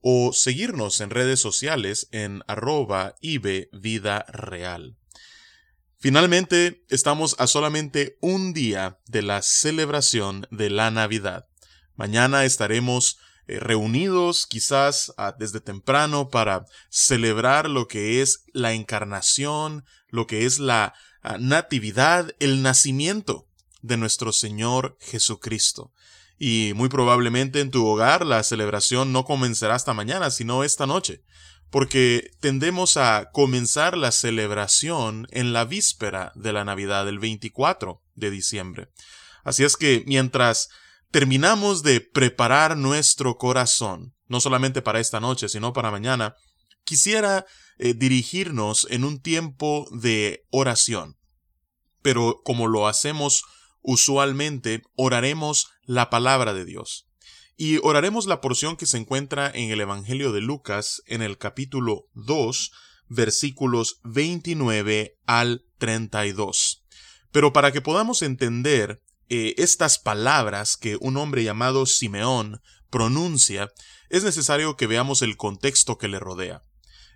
o seguirnos en redes sociales en arroba Vida Real. Finalmente, estamos a solamente un día de la celebración de la Navidad. Mañana estaremos eh, reunidos quizás ah, desde temprano para celebrar lo que es la encarnación, lo que es la ah, natividad, el nacimiento de nuestro Señor Jesucristo y muy probablemente en tu hogar la celebración no comenzará hasta mañana, sino esta noche, porque tendemos a comenzar la celebración en la víspera de la Navidad, el 24 de diciembre. Así es que mientras terminamos de preparar nuestro corazón, no solamente para esta noche, sino para mañana, quisiera eh, dirigirnos en un tiempo de oración. Pero como lo hacemos usualmente, oraremos la palabra de Dios. Y oraremos la porción que se encuentra en el Evangelio de Lucas en el capítulo 2, versículos 29 al 32. Pero para que podamos entender eh, estas palabras que un hombre llamado Simeón pronuncia, es necesario que veamos el contexto que le rodea.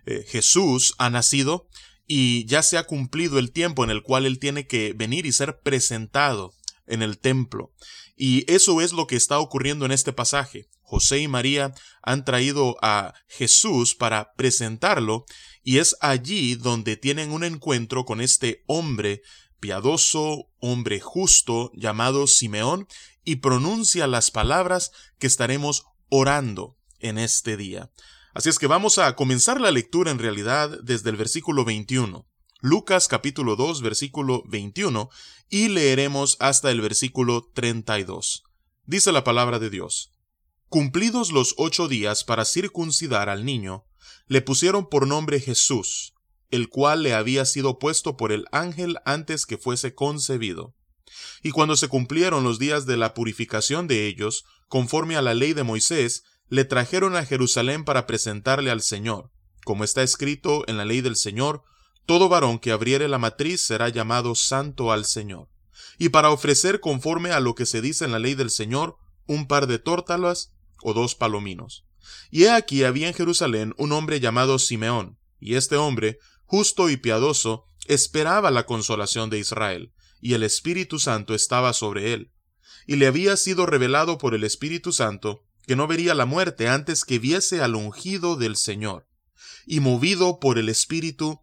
Eh, Jesús ha nacido y ya se ha cumplido el tiempo en el cual él tiene que venir y ser presentado en el templo. Y eso es lo que está ocurriendo en este pasaje. José y María han traído a Jesús para presentarlo y es allí donde tienen un encuentro con este hombre piadoso, hombre justo llamado Simeón y pronuncia las palabras que estaremos orando en este día. Así es que vamos a comenzar la lectura en realidad desde el versículo 21. Lucas capítulo 2 versículo 21 y leeremos hasta el versículo 32. Dice la palabra de Dios. Cumplidos los ocho días para circuncidar al niño, le pusieron por nombre Jesús, el cual le había sido puesto por el ángel antes que fuese concebido. Y cuando se cumplieron los días de la purificación de ellos, conforme a la ley de Moisés, le trajeron a Jerusalén para presentarle al Señor, como está escrito en la ley del Señor, todo varón que abriere la matriz será llamado santo al Señor. Y para ofrecer conforme a lo que se dice en la ley del Señor, un par de tórtalas o dos palominos. Y he aquí había en Jerusalén un hombre llamado Simeón, y este hombre, justo y piadoso, esperaba la consolación de Israel, y el Espíritu Santo estaba sobre él. Y le había sido revelado por el Espíritu Santo que no vería la muerte antes que viese al ungido del Señor. Y movido por el Espíritu,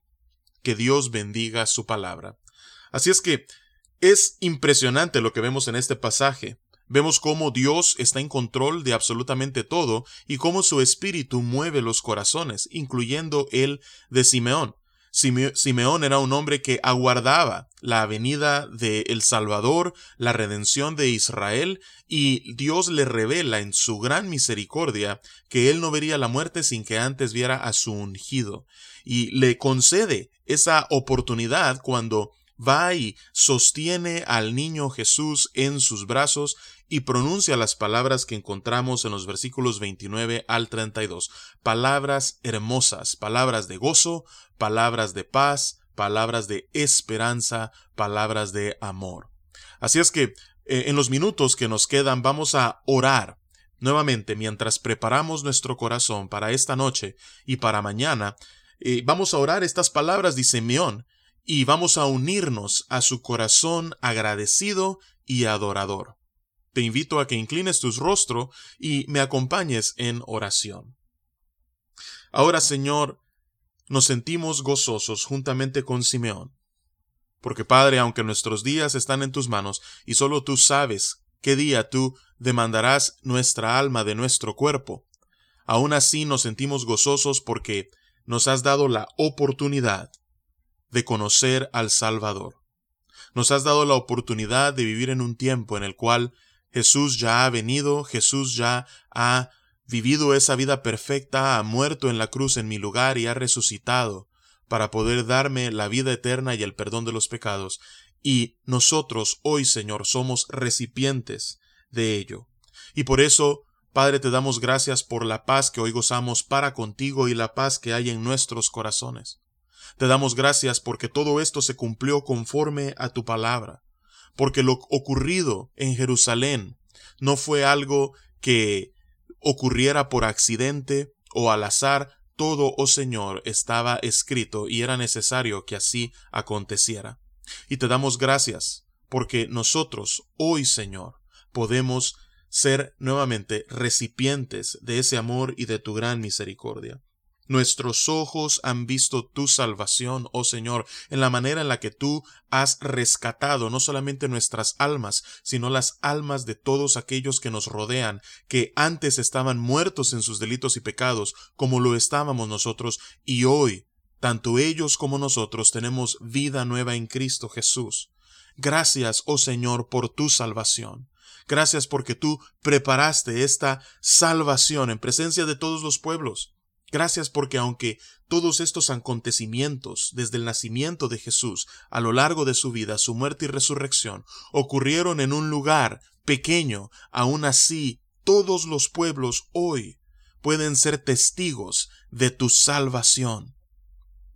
que Dios bendiga su palabra. Así es que es impresionante lo que vemos en este pasaje. Vemos cómo Dios está en control de absolutamente todo y cómo su espíritu mueve los corazones, incluyendo el de Simeón. Simeón era un hombre que aguardaba la venida de el Salvador, la redención de Israel, y Dios le revela en su gran misericordia que él no vería la muerte sin que antes viera a su ungido, y le concede esa oportunidad cuando va y sostiene al niño Jesús en sus brazos y pronuncia las palabras que encontramos en los versículos 29 al 32. Palabras hermosas, palabras de gozo, palabras de paz, palabras de esperanza, palabras de amor. Así es que eh, en los minutos que nos quedan vamos a orar nuevamente mientras preparamos nuestro corazón para esta noche y para mañana eh, vamos a orar estas palabras de Simeón y vamos a unirnos a su corazón agradecido y adorador. Te invito a que inclines tu rostro y me acompañes en oración. Ahora, Señor, nos sentimos gozosos juntamente con Simeón. Porque Padre, aunque nuestros días están en tus manos, y solo tú sabes qué día tú demandarás nuestra alma de nuestro cuerpo, aún así nos sentimos gozosos porque nos has dado la oportunidad de conocer al Salvador. Nos has dado la oportunidad de vivir en un tiempo en el cual Jesús ya ha venido, Jesús ya ha vivido esa vida perfecta, ha muerto en la cruz en mi lugar y ha resucitado para poder darme la vida eterna y el perdón de los pecados. Y nosotros hoy, Señor, somos recipientes de ello. Y por eso, Padre, te damos gracias por la paz que hoy gozamos para contigo y la paz que hay en nuestros corazones. Te damos gracias porque todo esto se cumplió conforme a tu palabra, porque lo ocurrido en Jerusalén no fue algo que ocurriera por accidente o al azar, todo, oh Señor, estaba escrito y era necesario que así aconteciera. Y te damos gracias, porque nosotros, hoy, Señor, podemos ser nuevamente recipientes de ese amor y de tu gran misericordia. Nuestros ojos han visto tu salvación, oh Señor, en la manera en la que tú has rescatado no solamente nuestras almas, sino las almas de todos aquellos que nos rodean, que antes estaban muertos en sus delitos y pecados, como lo estábamos nosotros, y hoy, tanto ellos como nosotros tenemos vida nueva en Cristo Jesús. Gracias, oh Señor, por tu salvación. Gracias porque tú preparaste esta salvación en presencia de todos los pueblos. Gracias porque aunque todos estos acontecimientos, desde el nacimiento de Jesús, a lo largo de su vida, su muerte y resurrección, ocurrieron en un lugar pequeño, aún así todos los pueblos hoy pueden ser testigos de tu salvación.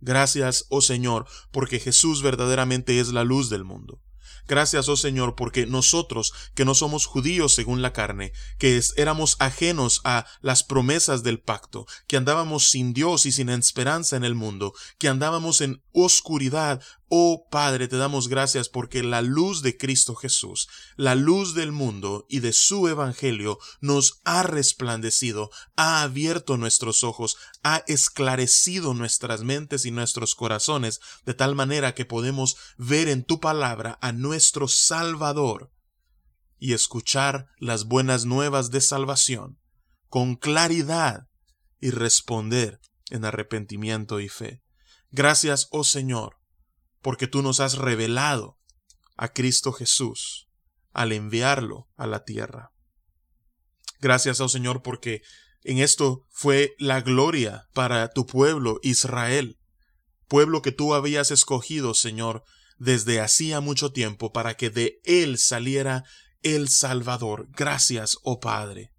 Gracias, oh Señor, porque Jesús verdaderamente es la luz del mundo. Gracias, oh Señor, porque nosotros, que no somos judíos según la carne, que éramos ajenos a las promesas del pacto, que andábamos sin Dios y sin esperanza en el mundo, que andábamos en oscuridad, Oh Padre, te damos gracias porque la luz de Cristo Jesús, la luz del mundo y de su Evangelio nos ha resplandecido, ha abierto nuestros ojos, ha esclarecido nuestras mentes y nuestros corazones, de tal manera que podemos ver en tu palabra a nuestro Salvador y escuchar las buenas nuevas de salvación con claridad y responder en arrepentimiento y fe. Gracias, oh Señor, porque tú nos has revelado a Cristo Jesús al enviarlo a la tierra. Gracias, oh Señor, porque en esto fue la gloria para tu pueblo Israel, pueblo que tú habías escogido, Señor, desde hacía mucho tiempo para que de él saliera el Salvador. Gracias, oh Padre.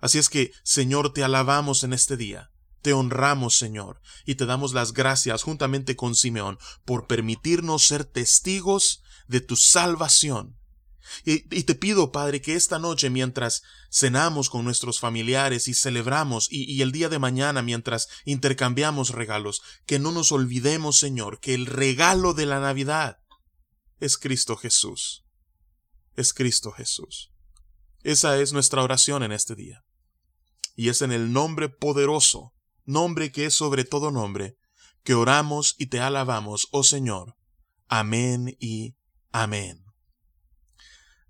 Así es que, Señor, te alabamos en este día. Te honramos, Señor, y te damos las gracias juntamente con Simeón por permitirnos ser testigos de tu salvación. Y, te pido, Padre, que esta noche mientras cenamos con nuestros familiares y celebramos, y, el día de mañana mientras intercambiamos regalos, que no nos olvidemos, Señor, que el regalo de la Navidad es Cristo Jesús. Es Cristo Jesús. Esa es nuestra oración en este día. Y es en el nombre poderoso nombre que es sobre todo nombre, que oramos y te alabamos, oh Señor. Amén y amén.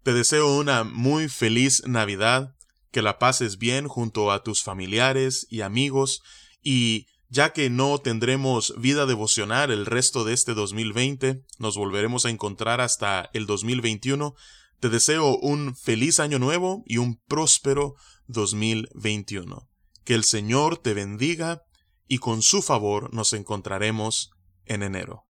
Te deseo una muy feliz Navidad, que la pases bien junto a tus familiares y amigos, y ya que no tendremos vida devocional el resto de este 2020, nos volveremos a encontrar hasta el 2021, te deseo un feliz año nuevo y un próspero 2021. Que el Señor te bendiga y con su favor nos encontraremos en enero.